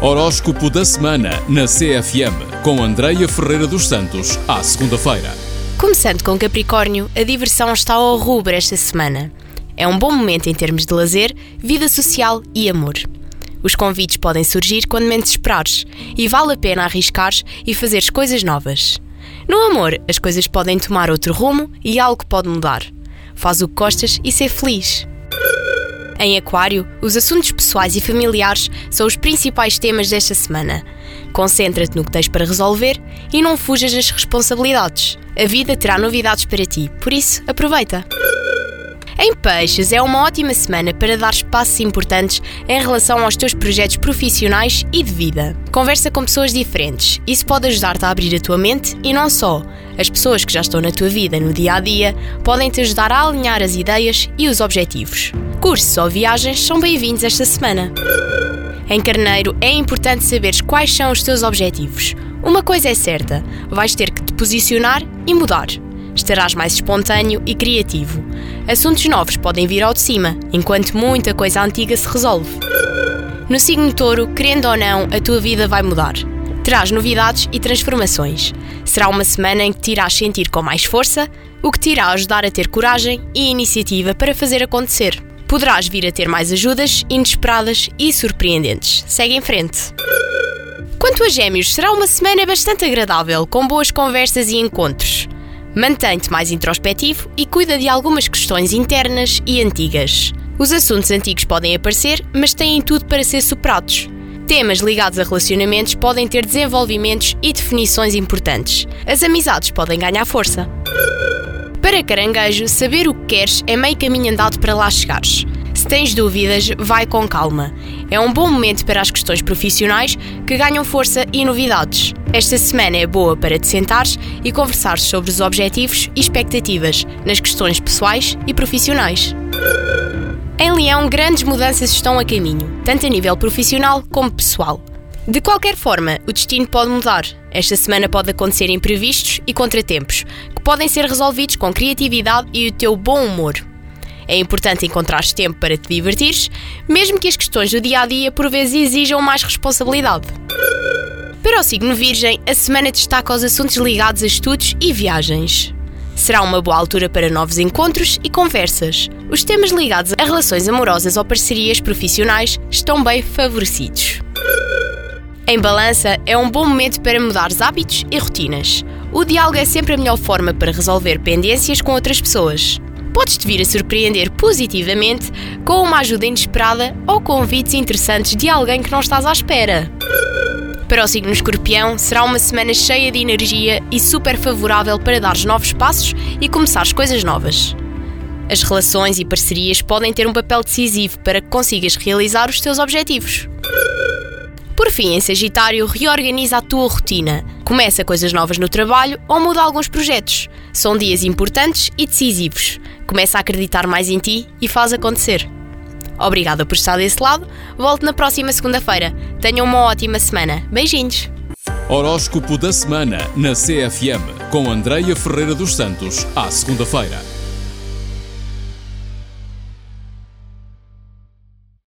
Horóscopo da semana na CFM com Andreia Ferreira dos Santos, à segunda-feira. Começando com Capricórnio, a diversão está ao rubro esta semana. É um bom momento em termos de lazer, vida social e amor. Os convites podem surgir quando menos esperares e vale a pena arriscares e fazeres coisas novas. No amor, as coisas podem tomar outro rumo e algo pode mudar. Faz o que gostas e ser feliz. Em Aquário, os assuntos pessoais e familiares são os principais temas desta semana. Concentra-te no que tens para resolver e não fujas das responsabilidades. A vida terá novidades para ti, por isso aproveita. Em Peixes é uma ótima semana para dar passos importantes em relação aos teus projetos profissionais e de vida. Conversa com pessoas diferentes, isso pode ajudar-te a abrir a tua mente e não só. As pessoas que já estão na tua vida no dia a dia podem te ajudar a alinhar as ideias e os objetivos. Cursos ou viagens são bem-vindos esta semana. Em Carneiro é importante saberes quais são os teus objetivos. Uma coisa é certa: vais ter que te posicionar e mudar. Estarás mais espontâneo e criativo. Assuntos novos podem vir ao de cima, enquanto muita coisa antiga se resolve. No signo touro, querendo ou não, a tua vida vai mudar. Terás novidades e transformações. Será uma semana em que te irás sentir com mais força, o que te irá ajudar a ter coragem e iniciativa para fazer acontecer. Poderás vir a ter mais ajudas inesperadas e surpreendentes. Segue em frente. Quanto a Gêmeos, será uma semana bastante agradável, com boas conversas e encontros. Mantém-te mais introspectivo e cuida de algumas questões internas e antigas. Os assuntos antigos podem aparecer, mas têm tudo para ser superados. Temas ligados a relacionamentos podem ter desenvolvimentos e definições importantes. As amizades podem ganhar força. Para caranguejo, saber o que queres é meio caminho andado para lá chegares. Se tens dúvidas, vai com calma. É um bom momento para as questões profissionais que ganham força e novidades. Esta semana é boa para te sentares e conversares sobre os objetivos e expectativas nas questões pessoais e profissionais. Em Leão, grandes mudanças estão a caminho, tanto a nível profissional como pessoal. De qualquer forma, o destino pode mudar. Esta semana pode acontecer imprevistos e contratempos, que podem ser resolvidos com criatividade e o teu bom humor. É importante encontrar tempo para te divertires, mesmo que as questões do dia a dia por vezes exijam mais responsabilidade. Para o signo Virgem, a semana destaca os assuntos ligados a estudos e viagens. Será uma boa altura para novos encontros e conversas. Os temas ligados a relações amorosas ou parcerias profissionais estão bem favorecidos. Em balança, é um bom momento para mudar os hábitos e rotinas. O diálogo é sempre a melhor forma para resolver pendências com outras pessoas. Podes-te vir a surpreender positivamente com uma ajuda inesperada ou convites interessantes de alguém que não estás à espera. Para o signo escorpião, será uma semana cheia de energia e super favorável para dar novos passos e começares coisas novas. As relações e parcerias podem ter um papel decisivo para que consigas realizar os teus objetivos. Por fim, em Sagitário, reorganiza a tua rotina. Começa coisas novas no trabalho ou muda alguns projetos. São dias importantes e decisivos. Começa a acreditar mais em ti e faz acontecer. Obrigada por estar desse lado. Volto na próxima segunda-feira. Tenham uma ótima semana. Beijinhos! Horóscopo da semana na CFM com Andreia Ferreira dos Santos, à segunda-feira.